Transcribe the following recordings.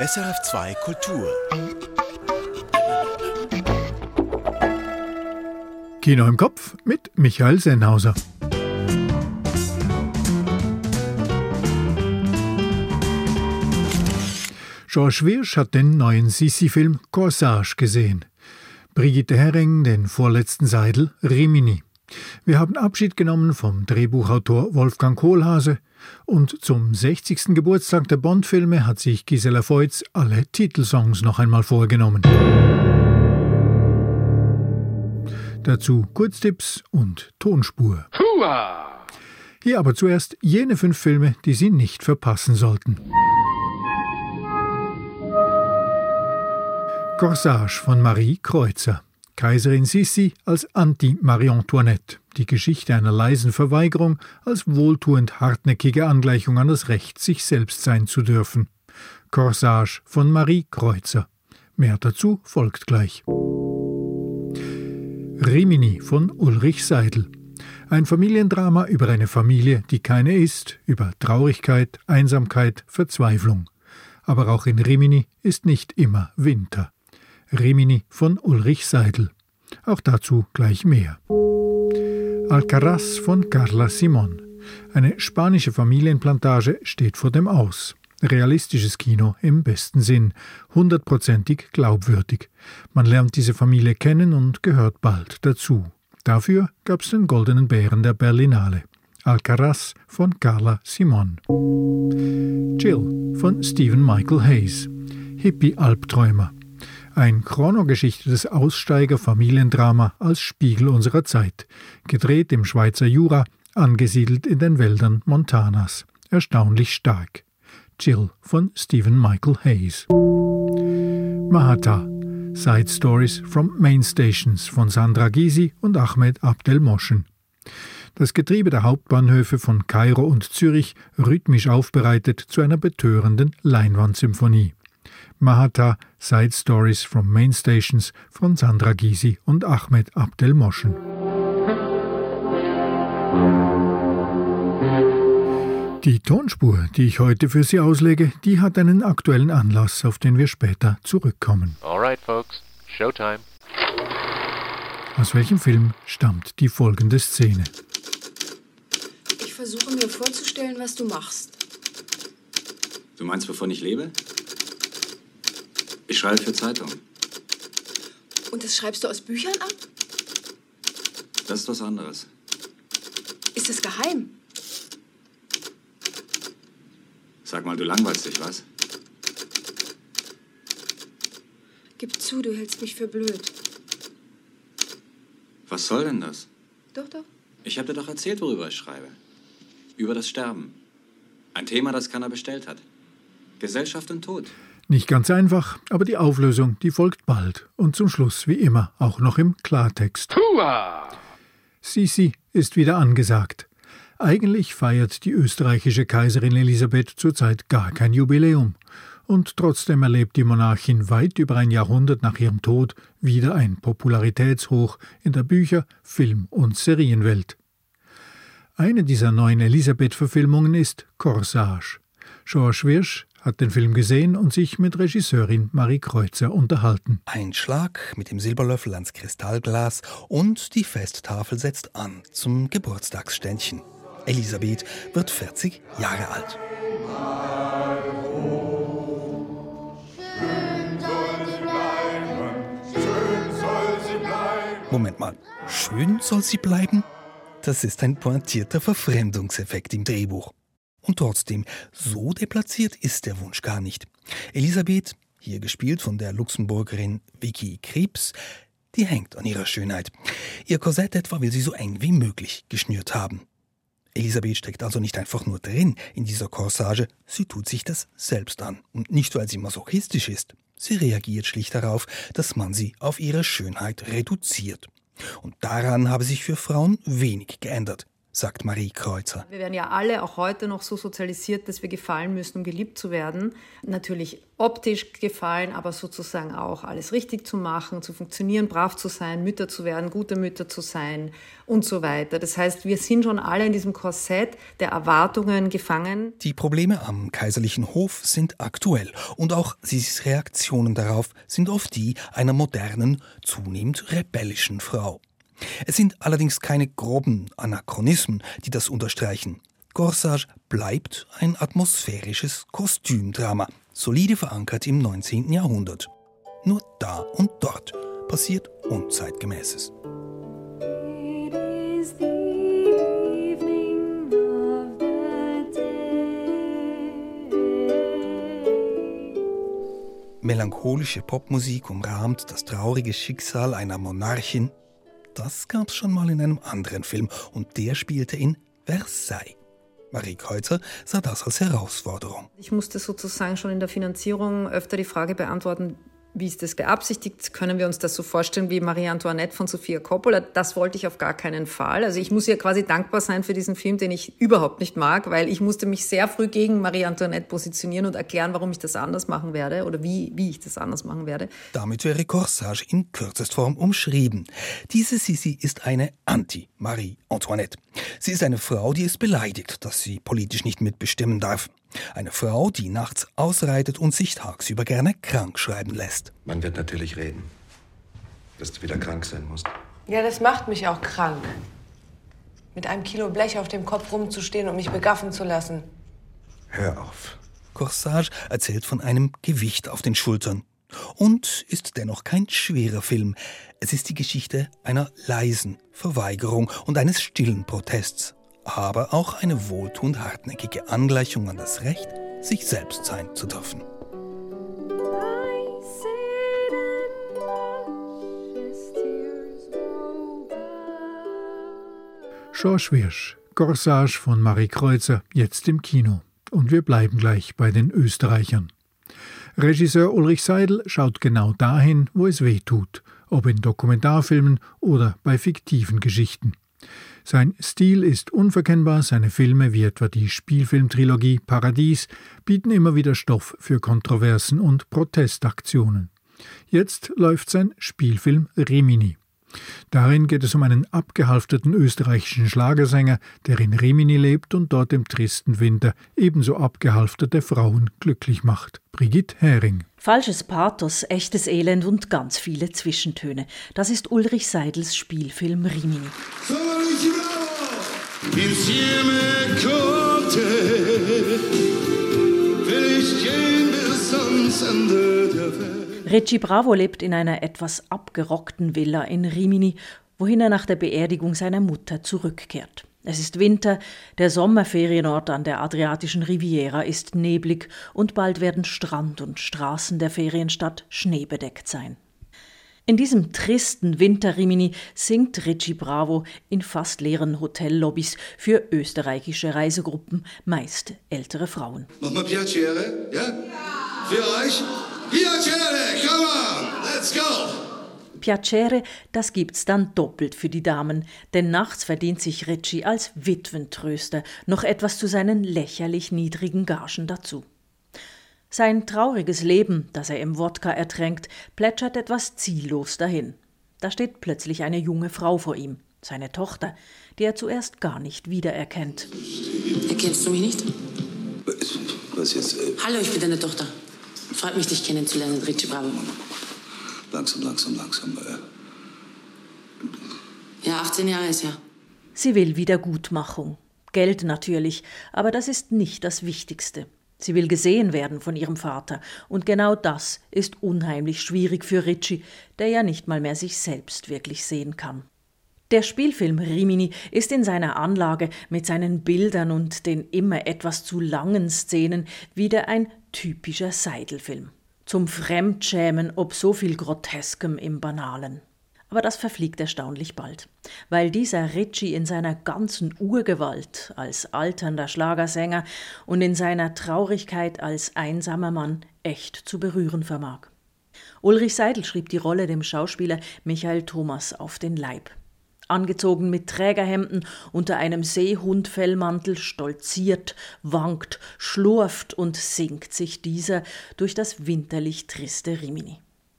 SRF2 Kultur. Kino im Kopf mit Michael Sennhauser. George Wirsch hat den neuen Sissi-Film Corsage gesehen. Brigitte Herring den vorletzten Seidel Rimini. Wir haben Abschied genommen vom Drehbuchautor Wolfgang Kohlhase und zum 60. Geburtstag der Bond-Filme hat sich Gisela Voits alle Titelsongs noch einmal vorgenommen. Dazu Kurztipps und Tonspur. Hua! Hier aber zuerst jene fünf Filme, die Sie nicht verpassen sollten. Corsage von Marie Kreuzer. Kaiserin Sissi als Anti-Marie Antoinette. Die Geschichte einer leisen Verweigerung als wohltuend hartnäckige Angleichung an das Recht, sich selbst sein zu dürfen. Corsage von Marie Kreuzer. Mehr dazu folgt gleich. Rimini von Ulrich Seidel. Ein Familiendrama über eine Familie, die keine ist, über Traurigkeit, Einsamkeit, Verzweiflung. Aber auch in Rimini ist nicht immer Winter. Rimini von Ulrich Seidel. Auch dazu gleich mehr. Alcaraz von Carla Simon. Eine spanische Familienplantage steht vor dem Aus. Realistisches Kino im besten Sinn, hundertprozentig glaubwürdig. Man lernt diese Familie kennen und gehört bald dazu. Dafür gab es den Goldenen Bären der Berlinale. Alcaraz von Carla Simon. Jill von Stephen Michael Hayes. Hippie-Albträumer. Ein chronogeschichtetes Aussteiger-Familiendrama als Spiegel unserer Zeit, gedreht im Schweizer Jura, angesiedelt in den Wäldern Montanas. Erstaunlich stark. Jill von Stephen Michael Hayes. Mahata Side Stories from Main Stations von Sandra Gysi und Ahmed Abdel Moschen. Das Getriebe der Hauptbahnhöfe von Kairo und Zürich rhythmisch aufbereitet zu einer betörenden Leinwandsymphonie. Mahata Side Stories from Main Stations von Sandra Gysi und Ahmed Abdel Moschen. Die Tonspur, die ich heute für Sie auslege, die hat einen aktuellen Anlass, auf den wir später zurückkommen. Alright, folks, Showtime. Aus welchem Film stammt die folgende Szene? Ich versuche mir vorzustellen, was du machst. Du meinst, wovon ich lebe? Ich schreibe für Zeitungen. Und das schreibst du aus Büchern ab? Das ist was anderes. Ist es geheim? Sag mal, du langweilst dich, was? Gib zu, du hältst mich für blöd. Was soll denn das? Doch, doch. Ich habe dir doch erzählt, worüber ich schreibe. Über das Sterben. Ein Thema, das keiner bestellt hat. Gesellschaft und Tod. Nicht ganz einfach, aber die Auflösung, die folgt bald und zum Schluss wie immer auch noch im Klartext. Hua! Sisi ist wieder angesagt. Eigentlich feiert die österreichische Kaiserin Elisabeth zurzeit gar kein Jubiläum. Und trotzdem erlebt die Monarchin weit über ein Jahrhundert nach ihrem Tod wieder ein Popularitätshoch in der Bücher-, Film- und Serienwelt. Eine dieser neuen Elisabeth-Verfilmungen ist Corsage. George Wirsch hat den Film gesehen und sich mit Regisseurin Marie Kreuzer unterhalten. Ein Schlag mit dem Silberlöffel ans Kristallglas und die Festtafel setzt an zum Geburtstagsständchen. Elisabeth wird 40 Jahre alt. Moment mal, schön soll sie bleiben? Das ist ein pointierter Verfremdungseffekt im Drehbuch. Und trotzdem, so deplatziert ist der Wunsch gar nicht. Elisabeth, hier gespielt von der Luxemburgerin Vicky Krebs, die hängt an ihrer Schönheit. Ihr Korsett etwa will sie so eng wie möglich geschnürt haben. Elisabeth steckt also nicht einfach nur drin in dieser Corsage, sie tut sich das selbst an. Und nicht, weil sie masochistisch ist. Sie reagiert schlicht darauf, dass man sie auf ihre Schönheit reduziert. Und daran habe sich für Frauen wenig geändert. Sagt Marie Kreuzer. Wir werden ja alle auch heute noch so sozialisiert, dass wir gefallen müssen, um geliebt zu werden. Natürlich optisch gefallen, aber sozusagen auch alles richtig zu machen, zu funktionieren, brav zu sein, Mütter zu werden, gute Mütter zu sein und so weiter. Das heißt, wir sind schon alle in diesem Korsett der Erwartungen gefangen. Die Probleme am kaiserlichen Hof sind aktuell und auch Sisis Reaktionen darauf sind oft die einer modernen, zunehmend rebellischen Frau. Es sind allerdings keine groben Anachronismen, die das unterstreichen. Corsage bleibt ein atmosphärisches Kostümdrama, solide verankert im 19. Jahrhundert. Nur da und dort passiert Unzeitgemäßes. Melancholische Popmusik umrahmt das traurige Schicksal einer Monarchin, das gab's schon mal in einem anderen Film und der spielte in Versailles. Marie Kreuzer sah das als Herausforderung. Ich musste sozusagen schon in der Finanzierung öfter die Frage beantworten, wie ist das beabsichtigt? Können wir uns das so vorstellen wie Marie Antoinette von Sofia Coppola? Das wollte ich auf gar keinen Fall. Also ich muss ihr quasi dankbar sein für diesen Film, den ich überhaupt nicht mag, weil ich musste mich sehr früh gegen Marie Antoinette positionieren und erklären, warum ich das anders machen werde oder wie, wie ich das anders machen werde. Damit wäre Corsage in Kürzestform umschrieben. Diese Sisi ist eine Anti-Marie Antoinette. Sie ist eine Frau, die es beleidigt, dass sie politisch nicht mitbestimmen darf. Eine Frau, die nachts ausreitet und sich tagsüber gerne krank schreiben lässt. Man wird natürlich reden, dass du wieder krank sein musst. Ja, das macht mich auch krank. Mit einem Kilo Blech auf dem Kopf rumzustehen und mich begaffen zu lassen. Hör auf. Corsage erzählt von einem Gewicht auf den Schultern. Und ist dennoch kein schwerer Film. Es ist die Geschichte einer leisen Verweigerung und eines stillen Protests aber auch eine wohltuend hartnäckige Angleichung an das Recht, sich selbst sein zu dürfen. George Wirsch, Corsage von Marie Kreuzer, jetzt im Kino. Und wir bleiben gleich bei den Österreichern. Regisseur Ulrich Seidel schaut genau dahin, wo es weh tut, ob in Dokumentarfilmen oder bei fiktiven Geschichten. Sein Stil ist unverkennbar, seine Filme wie etwa die Spielfilmtrilogie Paradies bieten immer wieder Stoff für Kontroversen und Protestaktionen. Jetzt läuft sein Spielfilm Rimini. Darin geht es um einen abgehalfterten österreichischen Schlagersänger, der in Rimini lebt und dort im tristen Winter ebenso abgehalfterte Frauen glücklich macht. Brigitte Hering. Falsches Pathos, echtes Elend und ganz viele Zwischentöne. Das ist Ulrich Seidels Spielfilm Rimini. Insieme konnte will ich gehen bis ans Ende der Welt. Reggie Bravo lebt in einer etwas abgerockten Villa in Rimini, wohin er nach der Beerdigung seiner Mutter zurückkehrt. Es ist Winter, der Sommerferienort an der adriatischen Riviera ist neblig und bald werden Strand und Straßen der Ferienstadt schneebedeckt sein. In diesem tristen Winterrimini singt Richie Bravo in fast leeren Hotellobbys für österreichische Reisegruppen, meist ältere Frauen. Mach mal Piacere, ja? ja? Für euch? Piacere, come on, let's go! Piacere, das gibt's dann doppelt für die Damen, denn nachts verdient sich Ritchie als Witwentröster noch etwas zu seinen lächerlich niedrigen Gagen dazu. Sein trauriges Leben, das er im Wodka ertränkt, plätschert etwas ziellos dahin. Da steht plötzlich eine junge Frau vor ihm, seine Tochter, die er zuerst gar nicht wiedererkennt. Erkennst du mich nicht? Was jetzt? Äh Hallo, ich bin deine Tochter. Freut mich, dich kennenzulernen, Richie Bravo. Langsam, langsam, langsam. Äh. Ja, 18 Jahre ist ja. Sie will Wiedergutmachung. Geld natürlich, aber das ist nicht das Wichtigste. Sie will gesehen werden von ihrem Vater, und genau das ist unheimlich schwierig für Ritchie, der ja nicht mal mehr sich selbst wirklich sehen kann. Der Spielfilm Rimini ist in seiner Anlage mit seinen Bildern und den immer etwas zu langen Szenen wieder ein typischer Seidelfilm. Zum Fremdschämen ob so viel Groteskem im Banalen. Aber das verfliegt erstaunlich bald, weil dieser Ritchie in seiner ganzen Urgewalt als alternder Schlagersänger und in seiner Traurigkeit als einsamer Mann echt zu berühren vermag. Ulrich Seidel schrieb die Rolle dem Schauspieler Michael Thomas auf den Leib. Angezogen mit Trägerhemden unter einem Seehundfellmantel, stolziert, wankt, schlurft und singt sich dieser durch das winterlich triste Rimini.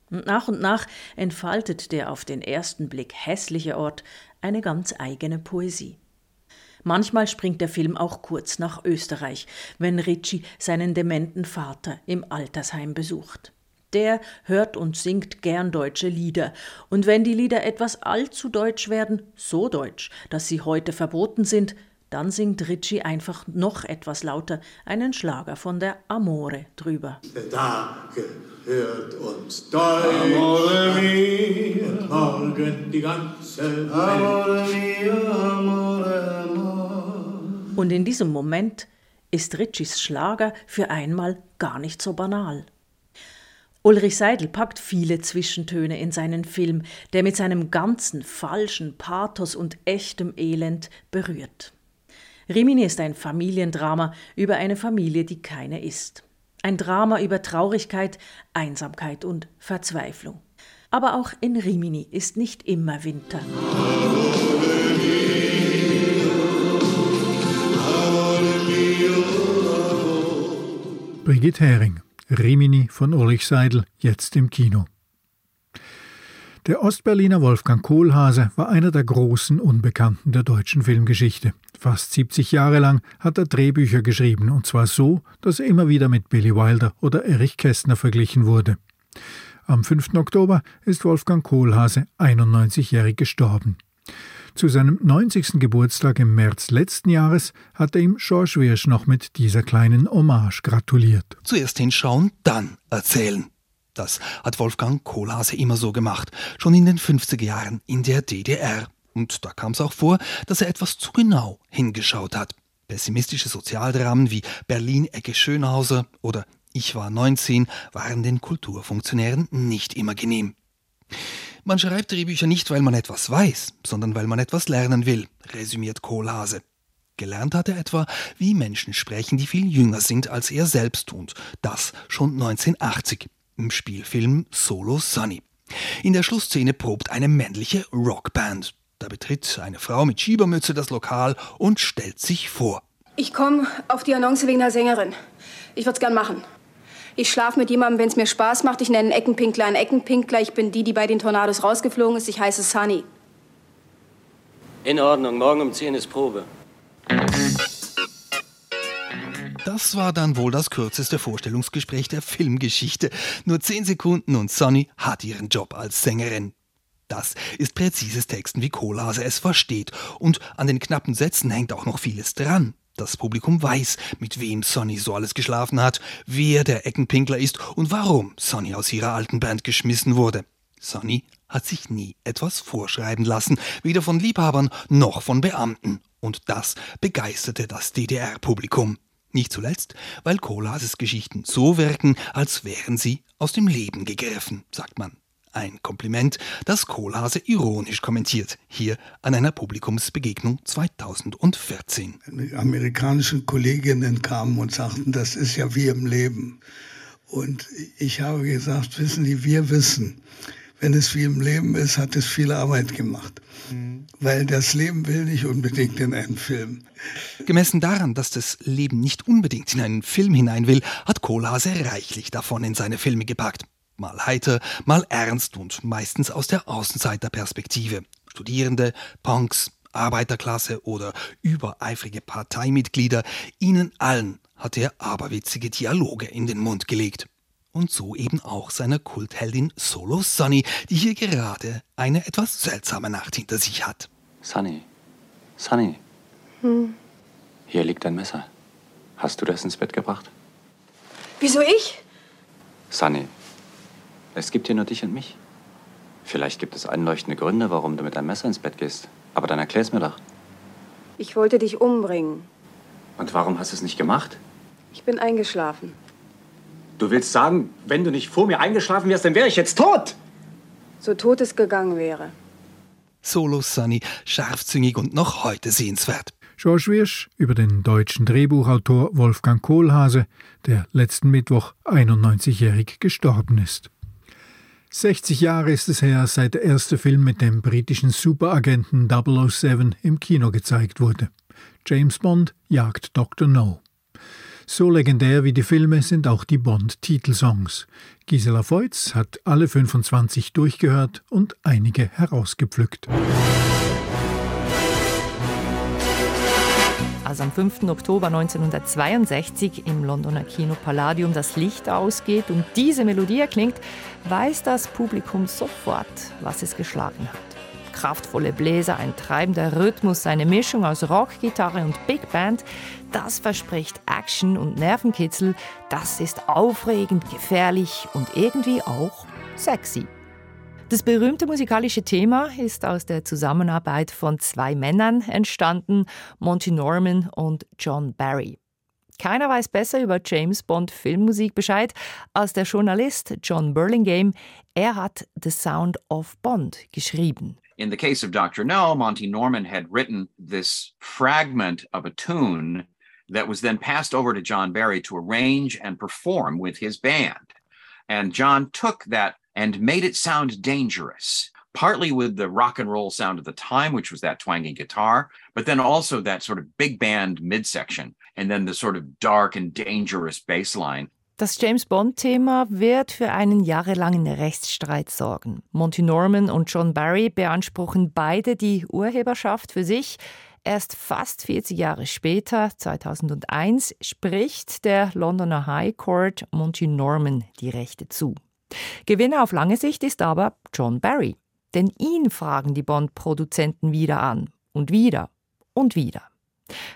Und nach und nach entfaltet der auf den ersten Blick hässliche Ort eine ganz eigene Poesie. Manchmal springt der Film auch kurz nach Österreich, wenn Ritchie seinen dementen Vater im Altersheim besucht. Der hört und singt gern deutsche Lieder, und wenn die Lieder etwas allzu deutsch werden, so deutsch, dass sie heute verboten sind, dann singt Ritchie einfach noch etwas lauter einen Schlager von der Amore drüber. Da gehört uns Deutsch. Amore mia. Morgen die ganze Welt. Amore mia, amore, amore. Und in diesem Moment ist Ritchies Schlager für einmal gar nicht so banal. Ulrich Seidel packt viele Zwischentöne in seinen Film, der mit seinem ganzen falschen Pathos und echtem Elend berührt. Rimini ist ein Familiendrama über eine Familie, die keine ist. Ein Drama über Traurigkeit, Einsamkeit und Verzweiflung. Aber auch in Rimini ist nicht immer Winter. Brigitte Hering Rimini von Ulrich Seidel, jetzt im Kino. Der Ostberliner Wolfgang Kohlhase war einer der großen Unbekannten der deutschen Filmgeschichte. Fast 70 Jahre lang hat er Drehbücher geschrieben, und zwar so, dass er immer wieder mit Billy Wilder oder Erich Kästner verglichen wurde. Am 5. Oktober ist Wolfgang Kohlhase 91-jährig gestorben. Zu seinem 90. Geburtstag im März letzten Jahres hat er ihm George Wirsch noch mit dieser kleinen Hommage gratuliert. Zuerst hinschauen, dann erzählen. Das hat Wolfgang Kohlhase immer so gemacht, schon in den 50er Jahren in der DDR. Und da kam es auch vor, dass er etwas zu genau hingeschaut hat. Pessimistische Sozialdramen wie Berlin-Ecke Schönhauser oder Ich war 19 waren den Kulturfunktionären nicht immer genehm. Man schreibt Drehbücher nicht, weil man etwas weiß, sondern weil man etwas lernen will, resümiert Kohlhase. Gelernt hat er etwa, wie Menschen sprechen, die viel jünger sind als er selbst und das schon 1980 im Spielfilm Solo Sunny. In der Schlussszene probt eine männliche Rockband. Da betritt eine Frau mit Schiebermütze das Lokal und stellt sich vor. Ich komme auf die Annonce wegen einer Sängerin. Ich würde es gern machen. Ich schlafe mit jemandem, wenn es mir Spaß macht. Ich nenne einen Eckenpinkler einen Eckenpinkler. Ich bin die, die bei den Tornados rausgeflogen ist. Ich heiße Sunny. In Ordnung, morgen um 10 ist Probe. Das war dann wohl das kürzeste Vorstellungsgespräch der Filmgeschichte. Nur 10 Sekunden und Sonny hat ihren Job als Sängerin. Das ist präzises Texten, wie Kohlhase es versteht. Und an den knappen Sätzen hängt auch noch vieles dran. Das Publikum weiß, mit wem Sonny so alles geschlafen hat, wer der Eckenpinkler ist und warum Sonny aus ihrer alten Band geschmissen wurde. Sonny hat sich nie etwas vorschreiben lassen, weder von Liebhabern noch von Beamten. Und das begeisterte das DDR-Publikum. Nicht zuletzt, weil Kohlhaases Geschichten so wirken, als wären sie aus dem Leben gegriffen, sagt man. Ein Kompliment, das Kohlhase ironisch kommentiert, hier an einer Publikumsbegegnung 2014. Die amerikanischen Kolleginnen kamen und sagten, das ist ja wie im Leben. Und ich habe gesagt, wissen Sie, wir wissen, wenn es wie im Leben ist, hat es viel Arbeit gemacht. Mhm. Weil das Leben will nicht unbedingt in einen Film. Gemessen daran, dass das Leben nicht unbedingt in einen Film hinein will, hat Kohlhase reichlich davon in seine Filme gepackt. Mal heiter, mal ernst und meistens aus der Außenseiterperspektive. Studierende, Punks, Arbeiterklasse oder übereifrige Parteimitglieder, ihnen allen hat er aberwitzige Dialoge in den Mund gelegt. Und so eben auch seiner Kultheldin Solo Sunny, die hier gerade eine etwas seltsame Nacht hinter sich hat. Sunny, Sunny. Hm. Hier liegt ein Messer. Hast du das ins Bett gebracht? Wieso ich? Sunny, es gibt hier nur dich und mich. Vielleicht gibt es einleuchtende Gründe, warum du mit einem Messer ins Bett gehst. Aber dann erklär's mir doch. Ich wollte dich umbringen. Und warum hast du es nicht gemacht? Ich bin eingeschlafen. Du willst sagen, wenn du nicht vor mir eingeschlafen wärst, dann wäre ich jetzt tot? So tot es gegangen wäre. Solo Sunny, scharfzüngig und noch heute sehenswert. George Wirsch über den deutschen Drehbuchautor Wolfgang Kohlhase, der letzten Mittwoch 91-jährig gestorben ist. 60 Jahre ist es her, seit der erste Film mit dem britischen Superagenten 007 im Kino gezeigt wurde. James Bond jagt Dr. No. So legendär wie die Filme sind auch die Bond-Titelsongs. Gisela Feutz hat alle 25 durchgehört und einige herausgepflückt. Als am 5. Oktober 1962 im Londoner Kino Palladium das Licht ausgeht und diese Melodie erklingt, weiß das Publikum sofort, was es geschlagen hat. Kraftvolle Bläser, ein treibender Rhythmus, eine Mischung aus Rock, Gitarre und Big Band, das verspricht Action und Nervenkitzel, das ist aufregend, gefährlich und irgendwie auch sexy. Das berühmte musikalische Thema ist aus der Zusammenarbeit von zwei Männern entstanden, Monty Norman und John Barry. Keiner weiß besser über James Bond Filmmusik Bescheid als der Journalist John Burlingame. Er hat The Sound of Bond geschrieben. In the case of Dr. No, Monty Norman had written this fragment of a tune that was then passed over to John Barry to arrange and perform with his band. And John took that and made it sound dangerous, partly with the rock and roll sound of the time, which was that twangy guitar, but then also that sort of big band midsection, and then the sort of dark and dangerous bass line. Das James Bond-Thema wird für einen jahrelangen Rechtsstreit sorgen. Monty Norman und John Barry beanspruchen beide die Urheberschaft für sich. Erst fast 40 Jahre später, 2001, spricht der Londoner High Court Monty Norman die Rechte zu. Gewinner auf lange Sicht ist aber John Barry. Denn ihn fragen die Bond-Produzenten wieder an. Und wieder. Und wieder.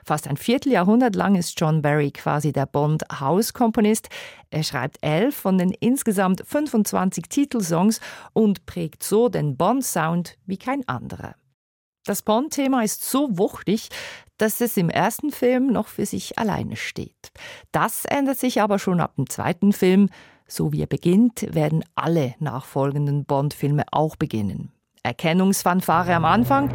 Fast ein Vierteljahrhundert lang ist John Barry quasi der Bond-Hauskomponist. Er schreibt elf von den insgesamt 25 Titelsongs und prägt so den Bond-Sound wie kein anderer. Das Bond-Thema ist so wuchtig, dass es im ersten Film noch für sich alleine steht. Das ändert sich aber schon ab dem zweiten Film. So wie er beginnt, werden alle nachfolgenden Bond-Filme auch beginnen. Erkennungsfanfare am Anfang.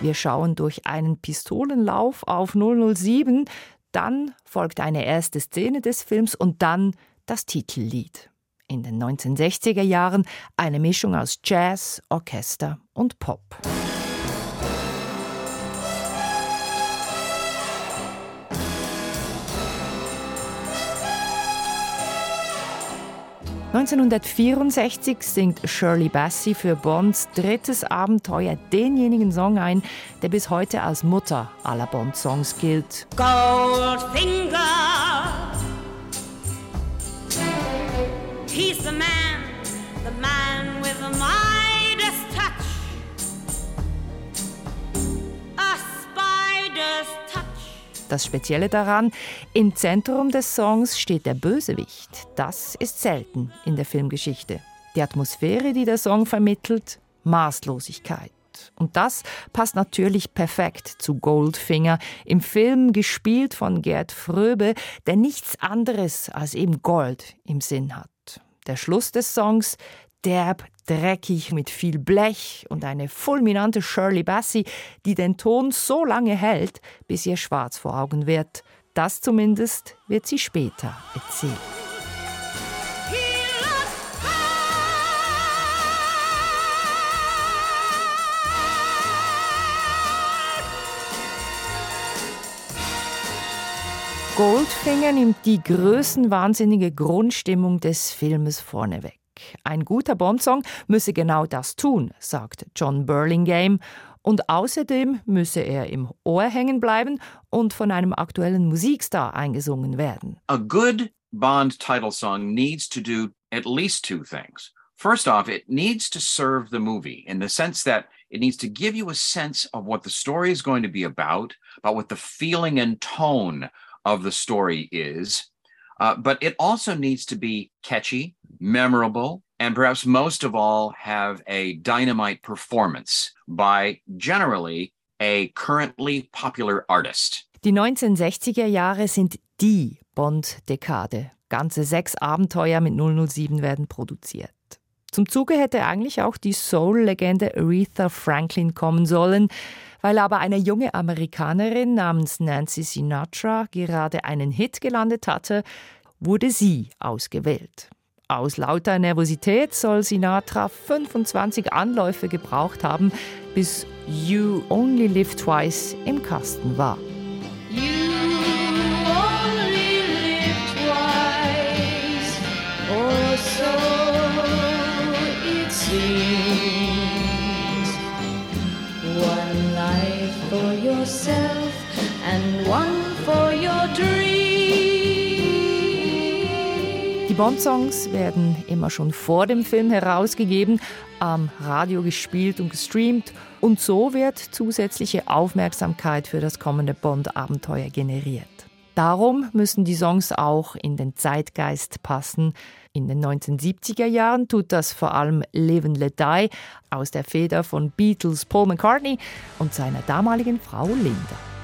Wir schauen durch einen Pistolenlauf auf 007, dann folgt eine erste Szene des Films und dann das Titellied. In den 1960er Jahren eine Mischung aus Jazz, Orchester und Pop. 1964 singt Shirley Bassey für Bonds drittes Abenteuer denjenigen Song ein, der bis heute als Mutter aller Bond-Songs gilt. Goldfinger, he's the man, the man with the Midas Das Spezielle daran, im Zentrum des Songs steht der Bösewicht. Das ist selten in der Filmgeschichte. Die Atmosphäre, die der Song vermittelt, Maßlosigkeit. Und das passt natürlich perfekt zu Goldfinger, im Film gespielt von Gerd Fröbe, der nichts anderes als eben Gold im Sinn hat. Der Schluss des Songs, derb, dreckig mit viel Blech und eine fulminante Shirley Bassey, die den Ton so lange hält, bis ihr schwarz vor Augen wird. Das zumindest wird sie später erzählen. Goldfinger nimmt die größenwahnsinnige Grundstimmung des Filmes vorneweg. Ein guter Bond-Song müsse genau das tun, sagt John Burlingame. Und außerdem müsse er im Ohr hängen bleiben und von einem aktuellen Musikstar eingesungen werden. A good Bond title song needs to do at least two things. First off, it needs to serve the movie in the sense that it needs to give you a sense of what the story is going to be about, about what the feeling and tone of the story is. Uh, but it also needs to be catchy, memorable, and perhaps most of all, have a dynamite performance by generally a currently popular artist. Die 1960er Jahre sind die Bond-Dekade. Ganze sechs Abenteuer mit 007 werden produziert. Zum Zuge hätte eigentlich auch die Soul-Legende Aretha Franklin kommen sollen, weil aber eine junge Amerikanerin namens Nancy Sinatra gerade einen Hit gelandet hatte wurde sie ausgewählt. Aus lauter Nervosität soll Sinatra 25 Anläufe gebraucht haben, bis You Only Live Twice im Kasten war. Bond-Songs werden immer schon vor dem Film herausgegeben, am Radio gespielt und gestreamt und so wird zusätzliche Aufmerksamkeit für das kommende Bond-Abenteuer generiert. Darum müssen die Songs auch in den Zeitgeist passen. In den 1970er Jahren tut das vor allem Live and Let Die aus der Feder von Beatles Paul McCartney und seiner damaligen Frau Linda.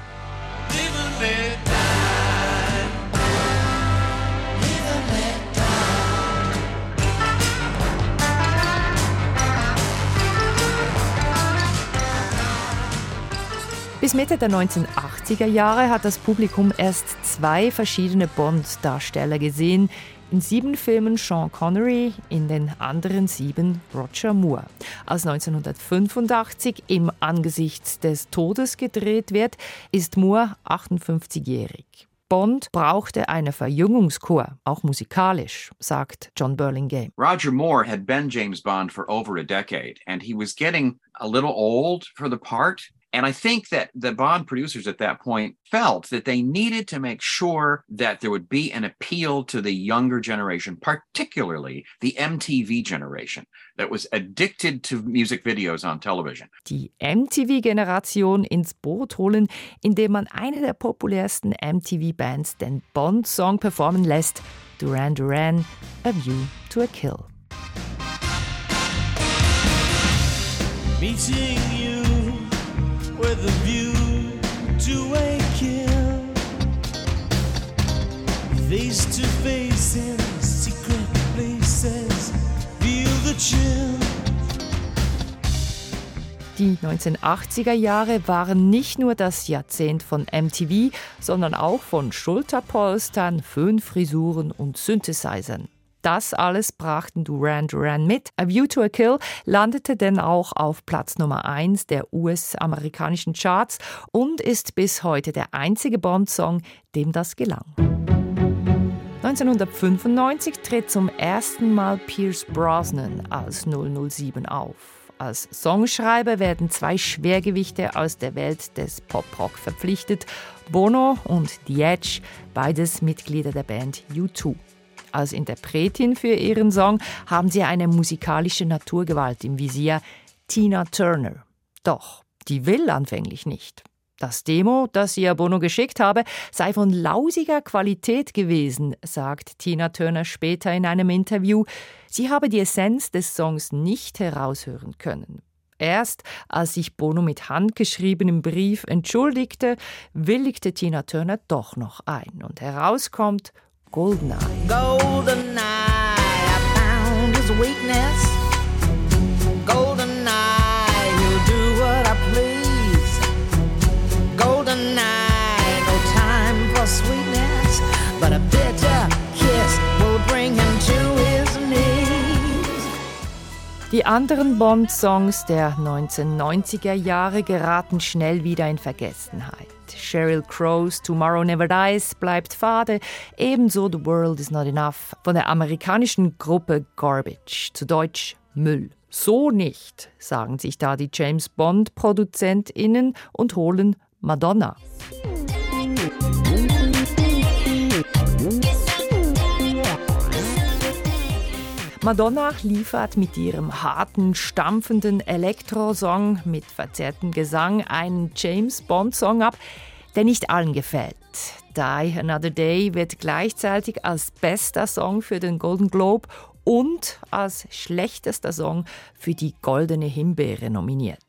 Bis Mitte der 1980er Jahre hat das Publikum erst zwei verschiedene Bond-Darsteller gesehen. In sieben Filmen Sean Connery, in den anderen sieben Roger Moore. Als 1985 im Angesichts des Todes gedreht wird, ist Moore 58-jährig. Bond brauchte eine Verjüngungskur, auch musikalisch, sagt John Burlingame. Roger Moore had been James Bond for over a decade and he was getting a little old for the part. And I think that the Bond producers at that point felt that they needed to make sure that there would be an appeal to the younger generation, particularly the MTV generation that was addicted to music videos on television. Die MTV-Generation ins Boot holen, indem man eine der populärsten MTV-Bands den Bond-Song performen lässt, Duran Duran, A View to a Kill. Meeting you with a view to a kill. Face to face in secret places, feel the chill. Die 1980er Jahre waren nicht nur das Jahrzehnt von MTV, sondern auch von Schulterpolstern, Föhnfrisuren und Synthesizern. Das alles brachten Duran Duran mit. A View to a Kill landete denn auch auf Platz Nummer 1 der US-amerikanischen Charts und ist bis heute der einzige Bond-Song, dem das gelang. 1995 tritt zum ersten Mal Pierce Brosnan als 007 auf. Als Songschreiber werden zwei Schwergewichte aus der Welt des Pop-Rock verpflichtet: Bono und The Edge, beides Mitglieder der Band U2. Als Interpretin für ihren Song haben sie eine musikalische Naturgewalt im Visier, Tina Turner. Doch, die will anfänglich nicht. Das Demo, das ihr Bono geschickt habe, sei von lausiger Qualität gewesen, sagt Tina Turner später in einem Interview. Sie habe die Essenz des Songs nicht heraushören können. Erst als sich Bono mit handgeschriebenem Brief entschuldigte, willigte Tina Turner doch noch ein und herauskommt Goldeneye. Goldeneye, I found his weakness. Goldeneye, he'll do what I please. Goldeneye, no time for sweetness, but a bitter kiss will bring him to his knees. Die anderen Bond-Songs der 1990er Jahre geraten schnell wieder in Vergessenheit. Sheryl Crow's Tomorrow Never Dies bleibt fade, ebenso The World Is Not Enough von der amerikanischen Gruppe Garbage, zu Deutsch Müll. So nicht, sagen sich da die James Bond-ProduzentInnen und holen Madonna. Madonna liefert mit ihrem harten, stampfenden Elektrosong mit verzerrtem Gesang einen James Bond-Song ab, der nicht allen gefällt. Die Another Day wird gleichzeitig als bester Song für den Golden Globe und als schlechtester Song für die Goldene Himbeere nominiert.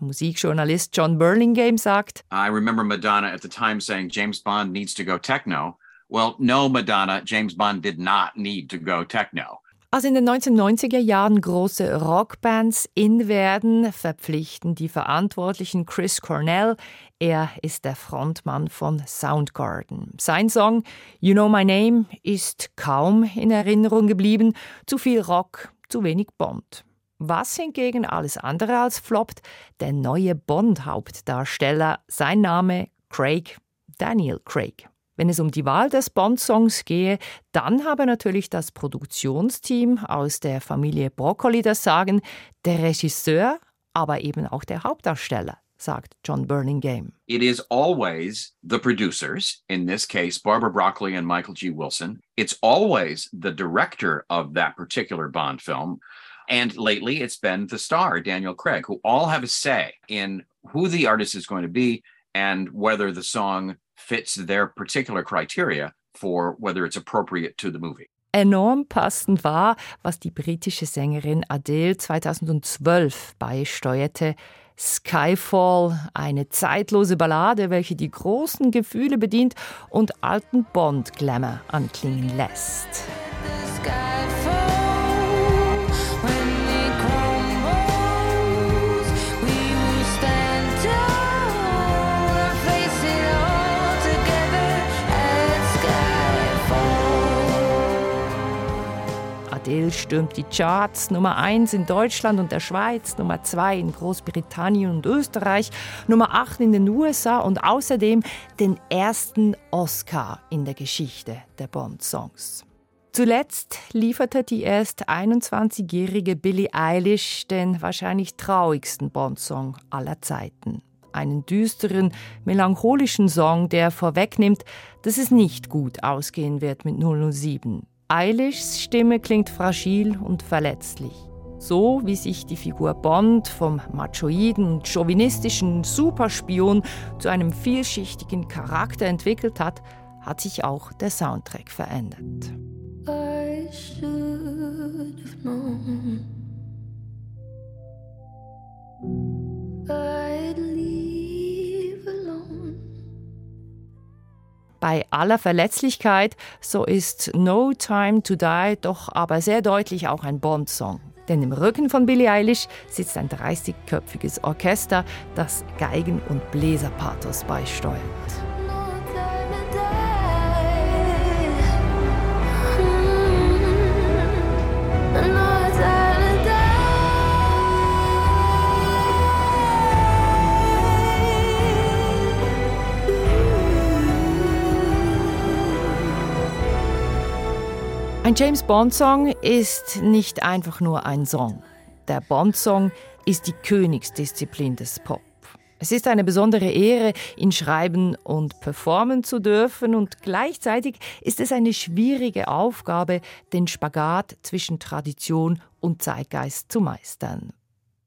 Musikjournalist John Burlingame sagt: I remember Madonna at the time saying James Bond needs to go techno. Well, no, Madonna, James Bond did not need to go techno. Als in den 1990er Jahren große Rockbands in werden, verpflichten die Verantwortlichen Chris Cornell. Er ist der Frontmann von Soundgarden. Sein Song You Know My Name ist kaum in Erinnerung geblieben. Zu viel Rock, zu wenig Bond. Was hingegen alles andere als floppt, der neue Bond-Hauptdarsteller, sein Name Craig, Daniel Craig. Wenn es um die Wahl des Bond-Songs gehe, dann habe natürlich das Produktionsteam aus der Familie Broccoli das Sagen, der Regisseur, aber eben auch der Hauptdarsteller sagt John Burlingame. It is always the producers, in this case Barbara Broccoli and Michael G. Wilson. It's always the director of that particular Bond film. And lately it's been the star, Daniel Craig, who all have a say in who the artist is going to be and whether the song fits their particular criteria for whether it's appropriate to the movie. Enorm passend war, was die britische Sängerin Adele 2012 beisteuerte. Skyfall, eine zeitlose Ballade, welche die großen Gefühle bedient und alten Bond-Glamour anklingen lässt. Adele stürmt die Charts Nummer 1 in Deutschland und der Schweiz, Nummer 2 in Großbritannien und Österreich, Nummer 8 in den USA und außerdem den ersten Oscar in der Geschichte der Bond-Songs. Zuletzt lieferte die erst 21-jährige Billie Eilish den wahrscheinlich traurigsten Bond-Song aller Zeiten. Einen düsteren, melancholischen Song, der vorwegnimmt, dass es nicht gut ausgehen wird mit 007. Eilishs Stimme klingt fragil und verletzlich. So wie sich die Figur Bond vom machoiden chauvinistischen Superspion zu einem vielschichtigen Charakter entwickelt hat, hat sich auch der Soundtrack verändert. I should have known. I'd Bei aller Verletzlichkeit, so ist No Time to Die doch aber sehr deutlich auch ein Bond-Song. Denn im Rücken von Billie Eilish sitzt ein 30-köpfiges Orchester, das Geigen- und Bläserpathos beisteuert. Ein James Bond-Song ist nicht einfach nur ein Song. Der Bond-Song ist die Königsdisziplin des Pop. Es ist eine besondere Ehre, ihn schreiben und performen zu dürfen und gleichzeitig ist es eine schwierige Aufgabe, den Spagat zwischen Tradition und Zeitgeist zu meistern.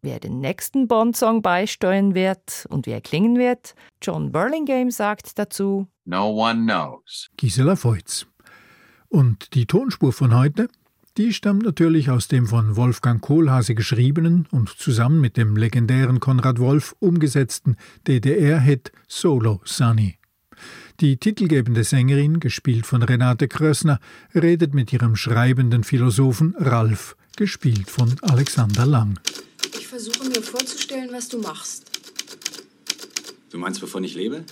Wer den nächsten Bond-Song beisteuern wird und wie er klingen wird, John Burlingame sagt dazu: No one knows. Gisela Voits. Und die Tonspur von heute, die stammt natürlich aus dem von Wolfgang Kohlhase geschriebenen und zusammen mit dem legendären Konrad Wolf umgesetzten DDR-Hit Solo Sunny. Die titelgebende Sängerin, gespielt von Renate Krössner, redet mit ihrem schreibenden Philosophen Ralf, gespielt von Alexander Lang. Ich versuche mir vorzustellen, was du machst. Du meinst, wovon ich lebe?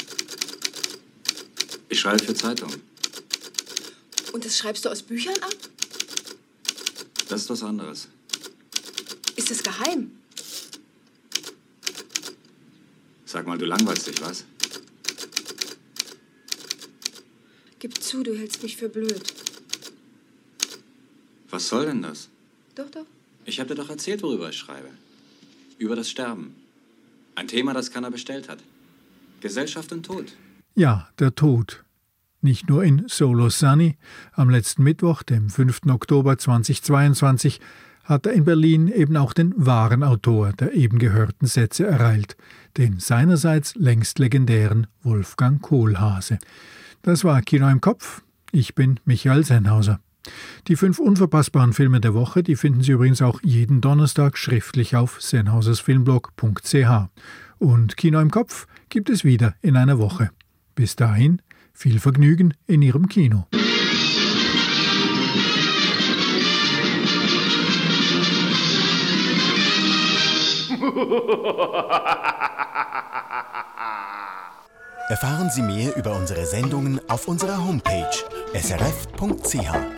Ich schreibe für Zeitungen. Und das schreibst du aus Büchern ab? Das ist was anderes. Ist es geheim? Sag mal, du langweilst dich, was? Gib zu, du hältst mich für blöd. Was soll denn das? Doch, doch. Ich habe dir doch erzählt, worüber ich schreibe. Über das Sterben. Ein Thema, das keiner bestellt hat. Gesellschaft und Tod. Ja, der Tod. Nicht nur in Solo Sunny, am letzten Mittwoch, dem 5. Oktober 2022, hat er in Berlin eben auch den wahren Autor der eben gehörten Sätze ereilt, den seinerseits längst legendären Wolfgang Kohlhase. Das war Kino im Kopf. Ich bin Michael Sennhauser. Die fünf unverpassbaren Filme der Woche, die finden Sie übrigens auch jeden Donnerstag schriftlich auf sennhausersfilmblog.ch. Und Kino im Kopf gibt es wieder in einer Woche. Bis dahin viel Vergnügen in Ihrem Kino. Erfahren Sie mehr über unsere Sendungen auf unserer Homepage srf.ch.